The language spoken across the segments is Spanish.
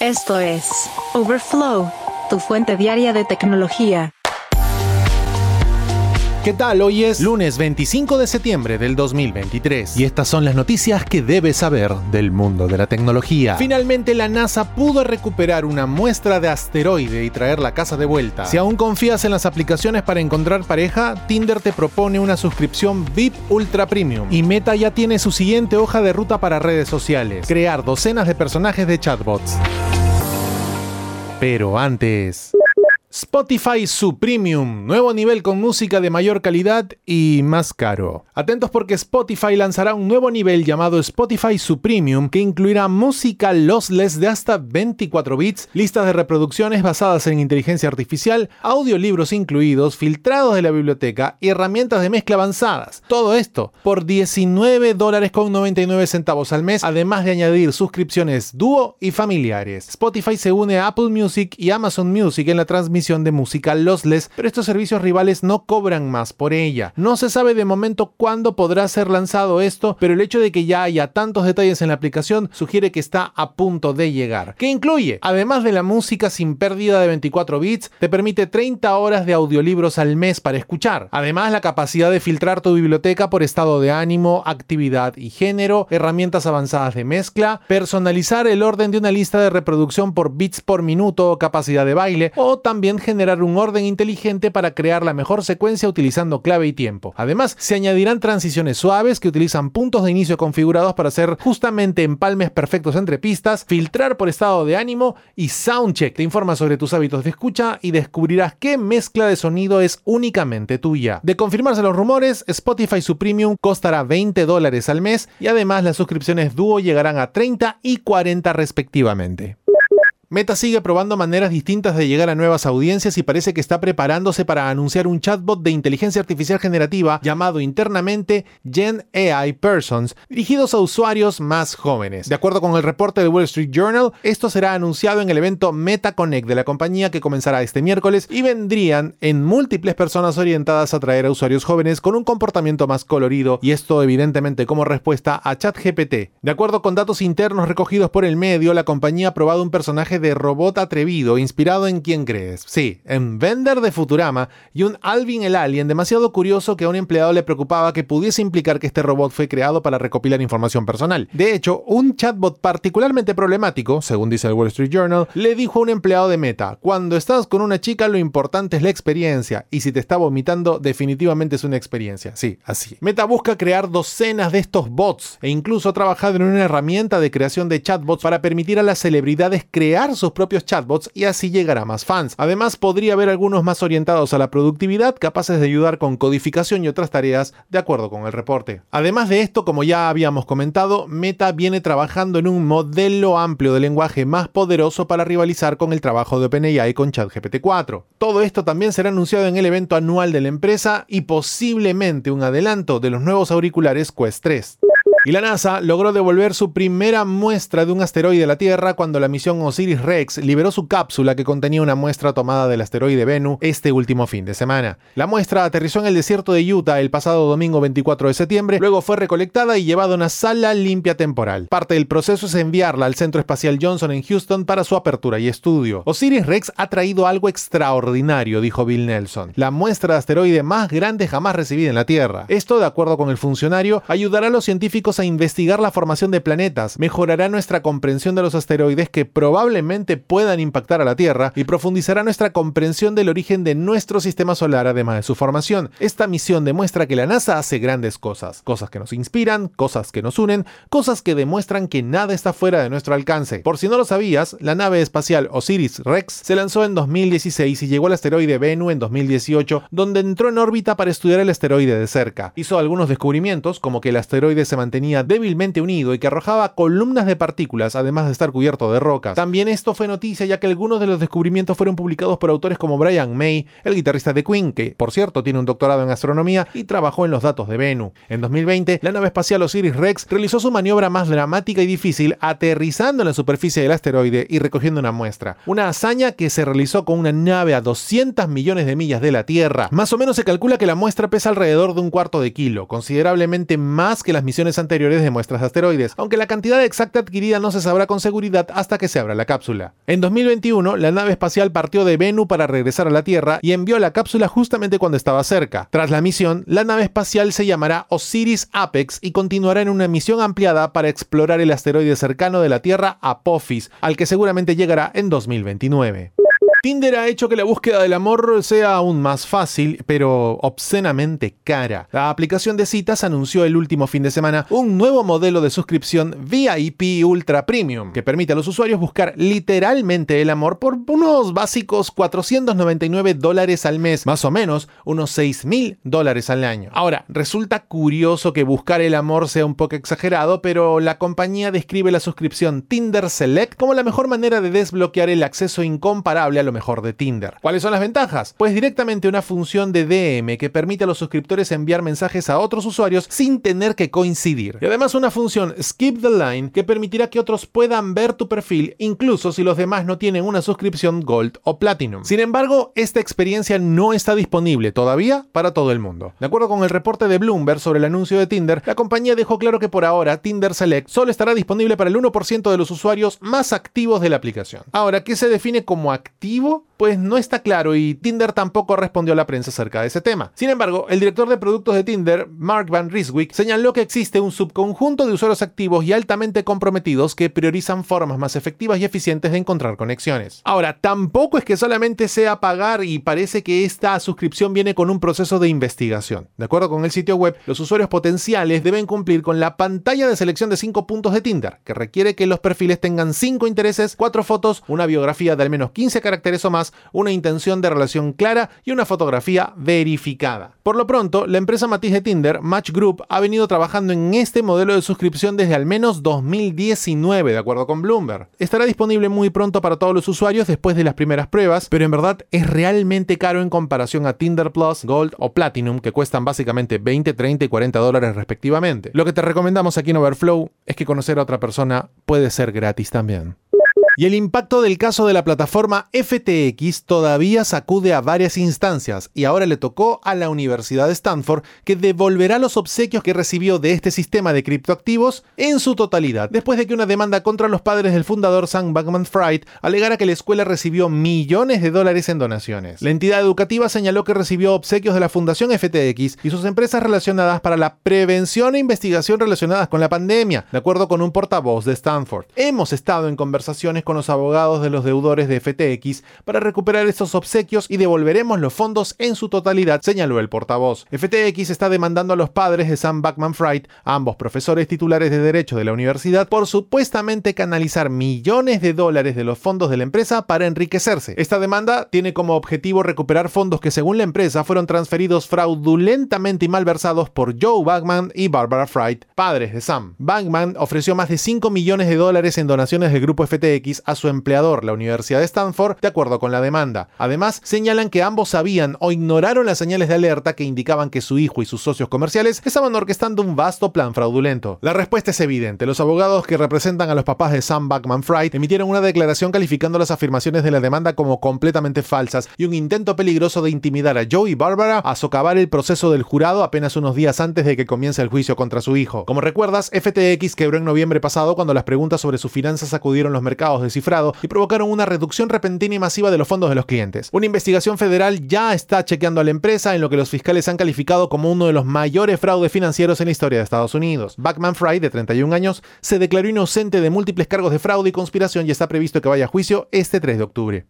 Esto es Overflow, tu fuente diaria de tecnología. ¿Qué tal? Hoy es lunes 25 de septiembre del 2023 y estas son las noticias que debes saber del mundo de la tecnología. Finalmente la NASA pudo recuperar una muestra de asteroide y traer la casa de vuelta. Si aún confías en las aplicaciones para encontrar pareja, Tinder te propone una suscripción VIP Ultra Premium y Meta ya tiene su siguiente hoja de ruta para redes sociales, crear docenas de personajes de chatbots. Pero antes... Spotify Premium, nuevo nivel con música de mayor calidad y más caro. Atentos porque Spotify lanzará un nuevo nivel llamado Spotify Premium que incluirá música lossless de hasta 24 bits, listas de reproducciones basadas en inteligencia artificial, audiolibros incluidos, filtrados de la biblioteca y herramientas de mezcla avanzadas. Todo esto por 19 dólares con 99 centavos al mes, además de añadir suscripciones dúo y familiares. Spotify se une a Apple Music y Amazon Music en la transmisión de música lossless, pero estos servicios rivales no cobran más por ella. No se sabe de momento cuándo podrá ser lanzado esto, pero el hecho de que ya haya tantos detalles en la aplicación sugiere que está a punto de llegar. ¿Qué incluye? Además de la música sin pérdida de 24 bits, te permite 30 horas de audiolibros al mes para escuchar. Además, la capacidad de filtrar tu biblioteca por estado de ánimo, actividad y género, herramientas avanzadas de mezcla, personalizar el orden de una lista de reproducción por bits por minuto capacidad de baile, o también generar un orden inteligente para crear la mejor secuencia utilizando clave y tiempo. Además, se añadirán transiciones suaves que utilizan puntos de inicio configurados para hacer justamente empalmes perfectos entre pistas, filtrar por estado de ánimo y soundcheck. Te informa sobre tus hábitos de escucha y descubrirás qué mezcla de sonido es únicamente tuya. De confirmarse los rumores, Spotify Su Premium costará 20 dólares al mes y además las suscripciones dúo llegarán a 30 y 40 respectivamente. Meta sigue probando maneras distintas de llegar a nuevas audiencias y parece que está preparándose para anunciar un chatbot de inteligencia artificial generativa llamado internamente Gen AI Persons, dirigidos a usuarios más jóvenes. De acuerdo con el reporte del Wall Street Journal, esto será anunciado en el evento Meta Connect de la compañía que comenzará este miércoles y vendrían en múltiples personas orientadas a atraer a usuarios jóvenes con un comportamiento más colorido y esto evidentemente como respuesta a ChatGPT. De acuerdo con datos internos recogidos por el medio, la compañía ha probado un personaje de robot atrevido inspirado en quién crees. Sí, en Vender de Futurama y un Alvin el Alien demasiado curioso que a un empleado le preocupaba que pudiese implicar que este robot fue creado para recopilar información personal. De hecho, un chatbot particularmente problemático, según dice el Wall Street Journal, le dijo a un empleado de Meta, cuando estás con una chica lo importante es la experiencia y si te está vomitando definitivamente es una experiencia. Sí, así. Meta busca crear docenas de estos bots e incluso ha trabajado en una herramienta de creación de chatbots para permitir a las celebridades crear sus propios chatbots y así llegar a más fans. Además, podría haber algunos más orientados a la productividad, capaces de ayudar con codificación y otras tareas, de acuerdo con el reporte. Además de esto, como ya habíamos comentado, Meta viene trabajando en un modelo amplio de lenguaje más poderoso para rivalizar con el trabajo de OpenAI con ChatGPT 4. Todo esto también será anunciado en el evento anual de la empresa y posiblemente un adelanto de los nuevos auriculares Quest 3. Y la NASA logró devolver su primera muestra de un asteroide a la Tierra cuando la misión Osiris-Rex liberó su cápsula que contenía una muestra tomada del asteroide Bennu este último fin de semana. La muestra aterrizó en el desierto de Utah el pasado domingo 24 de septiembre, luego fue recolectada y llevada a una sala limpia temporal. Parte del proceso es enviarla al Centro Espacial Johnson en Houston para su apertura y estudio. Osiris-Rex ha traído algo extraordinario, dijo Bill Nelson, la muestra de asteroide más grande jamás recibida en la Tierra. Esto, de acuerdo con el funcionario, ayudará a los científicos a investigar la formación de planetas, mejorará nuestra comprensión de los asteroides que probablemente puedan impactar a la Tierra y profundizará nuestra comprensión del origen de nuestro sistema solar además de su formación. Esta misión demuestra que la NASA hace grandes cosas, cosas que nos inspiran, cosas que nos unen, cosas que demuestran que nada está fuera de nuestro alcance. Por si no lo sabías, la nave espacial Osiris-Rex se lanzó en 2016 y llegó al asteroide Bennu en 2018, donde entró en órbita para estudiar el asteroide de cerca. Hizo algunos descubrimientos, como que el asteroide se mantenía débilmente unido y que arrojaba columnas de partículas, además de estar cubierto de rocas. También esto fue noticia ya que algunos de los descubrimientos fueron publicados por autores como Brian May, el guitarrista de Queen, que por cierto tiene un doctorado en astronomía y trabajó en los datos de Bennu. En 2020, la nave espacial Osiris-Rex realizó su maniobra más dramática y difícil aterrizando en la superficie del asteroide y recogiendo una muestra. Una hazaña que se realizó con una nave a 200 millones de millas de la Tierra. Más o menos se calcula que la muestra pesa alrededor de un cuarto de kilo, considerablemente más que las misiones anteriores anteriores de muestras de asteroides, aunque la cantidad exacta adquirida no se sabrá con seguridad hasta que se abra la cápsula. En 2021, la nave espacial partió de Bennu para regresar a la Tierra y envió la cápsula justamente cuando estaba cerca. Tras la misión, la nave espacial se llamará Osiris Apex y continuará en una misión ampliada para explorar el asteroide cercano de la Tierra, Apophis, al que seguramente llegará en 2029. Tinder ha hecho que la búsqueda del amor sea aún más fácil, pero obscenamente cara. La aplicación de citas anunció el último fin de semana un nuevo modelo de suscripción VIP Ultra Premium que permite a los usuarios buscar literalmente el amor por unos básicos 499 dólares al mes, más o menos unos 6 mil dólares al año. Ahora, resulta curioso que buscar el amor sea un poco exagerado, pero la compañía describe la suscripción Tinder Select como la mejor manera de desbloquear el acceso incomparable a mejor de Tinder. ¿Cuáles son las ventajas? Pues directamente una función de DM que permite a los suscriptores enviar mensajes a otros usuarios sin tener que coincidir. Y además una función Skip the Line que permitirá que otros puedan ver tu perfil incluso si los demás no tienen una suscripción Gold o Platinum. Sin embargo, esta experiencia no está disponible todavía para todo el mundo. De acuerdo con el reporte de Bloomberg sobre el anuncio de Tinder, la compañía dejó claro que por ahora Tinder Select solo estará disponible para el 1% de los usuarios más activos de la aplicación. Ahora, ¿qué se define como activo? Pues no está claro y Tinder tampoco respondió a la prensa acerca de ese tema. Sin embargo, el director de productos de Tinder, Mark Van Ryswick, señaló que existe un subconjunto de usuarios activos y altamente comprometidos que priorizan formas más efectivas y eficientes de encontrar conexiones. Ahora, tampoco es que solamente sea pagar y parece que esta suscripción viene con un proceso de investigación. De acuerdo con el sitio web, los usuarios potenciales deben cumplir con la pantalla de selección de 5 puntos de Tinder, que requiere que los perfiles tengan 5 intereses, 4 fotos, una biografía de al menos 15 caracteres más, una intención de relación clara y una fotografía verificada. Por lo pronto, la empresa matiz de Tinder, Match Group, ha venido trabajando en este modelo de suscripción desde al menos 2019, de acuerdo con Bloomberg. Estará disponible muy pronto para todos los usuarios después de las primeras pruebas, pero en verdad es realmente caro en comparación a Tinder Plus, Gold o Platinum, que cuestan básicamente 20, 30 y 40 dólares respectivamente. Lo que te recomendamos aquí en Overflow es que conocer a otra persona puede ser gratis también. Y el impacto del caso de la plataforma FTX todavía sacude a varias instancias y ahora le tocó a la Universidad de Stanford que devolverá los obsequios que recibió de este sistema de criptoactivos en su totalidad, después de que una demanda contra los padres del fundador Sam Bankman-Fried alegara que la escuela recibió millones de dólares en donaciones. La entidad educativa señaló que recibió obsequios de la Fundación FTX y sus empresas relacionadas para la prevención e investigación relacionadas con la pandemia, de acuerdo con un portavoz de Stanford. Hemos estado en conversaciones con con los abogados de los deudores de FTX para recuperar estos obsequios y devolveremos los fondos en su totalidad, señaló el portavoz. FTX está demandando a los padres de Sam Backman Fried, ambos profesores titulares de Derecho de la universidad, por supuestamente canalizar millones de dólares de los fondos de la empresa para enriquecerse. Esta demanda tiene como objetivo recuperar fondos que según la empresa fueron transferidos fraudulentamente y malversados por Joe Backman y Barbara Fried, padres de Sam. Backman ofreció más de 5 millones de dólares en donaciones del grupo FTX a su empleador, la Universidad de Stanford, de acuerdo con la demanda. Además, señalan que ambos sabían o ignoraron las señales de alerta que indicaban que su hijo y sus socios comerciales estaban orquestando un vasto plan fraudulento. La respuesta es evidente. Los abogados que representan a los papás de Sam Backman Fried emitieron una declaración calificando las afirmaciones de la demanda como completamente falsas y un intento peligroso de intimidar a Joe y Barbara a socavar el proceso del jurado apenas unos días antes de que comience el juicio contra su hijo. Como recuerdas, FTX quebró en noviembre pasado cuando las preguntas sobre sus finanzas sacudieron los mercados cifrado y provocaron una reducción repentina y masiva de los fondos de los clientes. Una investigación federal ya está chequeando a la empresa en lo que los fiscales han calificado como uno de los mayores fraudes financieros en la historia de Estados Unidos. Backman Fry, de 31 años, se declaró inocente de múltiples cargos de fraude y conspiración y está previsto que vaya a juicio este 3 de octubre.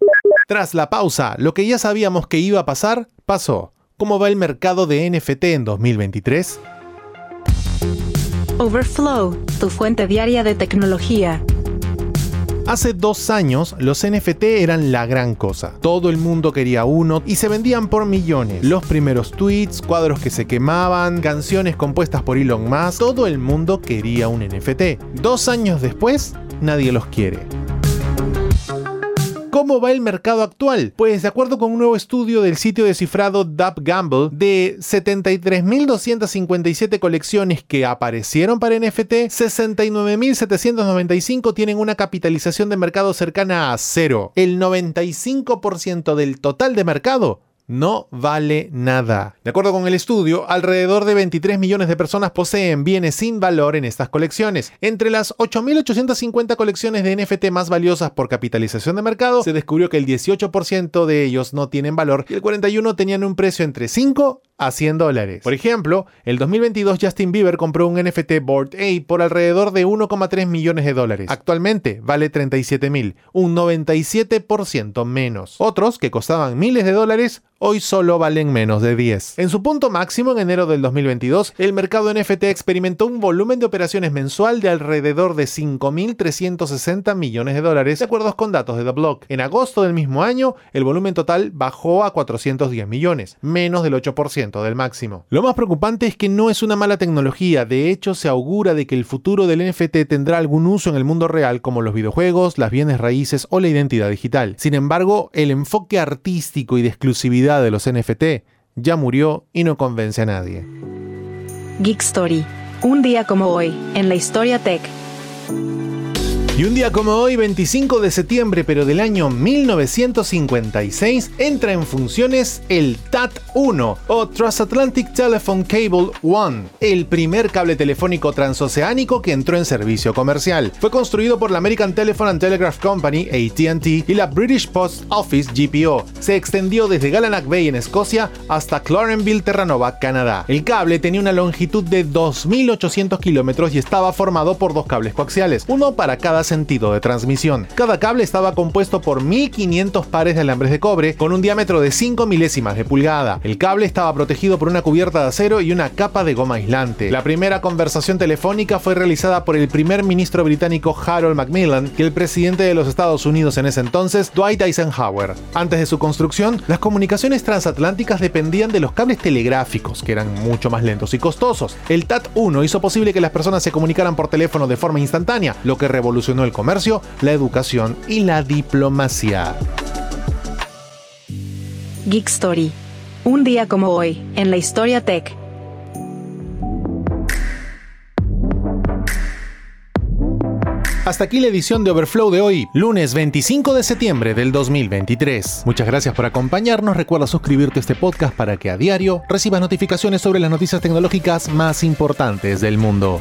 Tras la pausa, lo que ya sabíamos que iba a pasar, pasó. ¿Cómo va el mercado de NFT en 2023? Overflow, tu fuente diaria de tecnología. Hace dos años los NFT eran la gran cosa. Todo el mundo quería uno y se vendían por millones. Los primeros tweets, cuadros que se quemaban, canciones compuestas por Elon Musk, todo el mundo quería un NFT. Dos años después, nadie los quiere. ¿Cómo va el mercado actual? Pues de acuerdo con un nuevo estudio del sitio de cifrado Dub Gamble, de 73.257 colecciones que aparecieron para NFT, 69.795 tienen una capitalización de mercado cercana a cero. El 95% del total de mercado no vale nada. De acuerdo con el estudio, alrededor de 23 millones de personas poseen bienes sin valor en estas colecciones. Entre las 8.850 colecciones de NFT más valiosas por capitalización de mercado, se descubrió que el 18% de ellos no tienen valor y el 41% tenían un precio entre 5 a 100 dólares. Por ejemplo, el 2022 Justin Bieber compró un NFT Board A por alrededor de 1,3 millones de dólares. Actualmente vale 37 mil, un 97% menos. Otros, que costaban miles de dólares, hoy solo valen menos de 10. En su punto máximo, en enero del 2022, el mercado NFT experimentó un volumen de operaciones mensual de alrededor de 5.360 millones de dólares, de acuerdo con datos de The Block. En agosto del mismo año, el volumen total bajó a 410 millones, menos del 8% del máximo. Lo más preocupante es que no es una mala tecnología, de hecho se augura de que el futuro del NFT tendrá algún uso en el mundo real como los videojuegos, las bienes raíces o la identidad digital. Sin embargo, el enfoque artístico y de exclusividad de los NFT ya murió y no convence a nadie. Geek Story. Un día como hoy, en la historia tech. Y un día como hoy, 25 de septiembre, pero del año 1956, entra en funciones el TAT-1 o Transatlantic Telephone Cable 1, el primer cable telefónico transoceánico que entró en servicio comercial. Fue construido por la American Telephone and Telegraph Company, ATT, y la British Post Office, GPO. Se extendió desde Gallanack Bay en Escocia hasta Clorenville, Terranova, Canadá. El cable tenía una longitud de 2.800 kilómetros y estaba formado por dos cables coaxiales, uno para cada sentido de transmisión. Cada cable estaba compuesto por 1500 pares de alambres de cobre con un diámetro de 5 milésimas de pulgada. El cable estaba protegido por una cubierta de acero y una capa de goma aislante. La primera conversación telefónica fue realizada por el primer ministro británico Harold Macmillan y el presidente de los Estados Unidos en ese entonces, Dwight Eisenhower. Antes de su construcción, las comunicaciones transatlánticas dependían de los cables telegráficos, que eran mucho más lentos y costosos. El TAT-1 hizo posible que las personas se comunicaran por teléfono de forma instantánea, lo que revolucionó el comercio, la educación y la diplomacia. Geek Story. Un día como hoy, en la historia tech. Hasta aquí la edición de Overflow de hoy, lunes 25 de septiembre del 2023. Muchas gracias por acompañarnos. Recuerda suscribirte a este podcast para que a diario recibas notificaciones sobre las noticias tecnológicas más importantes del mundo.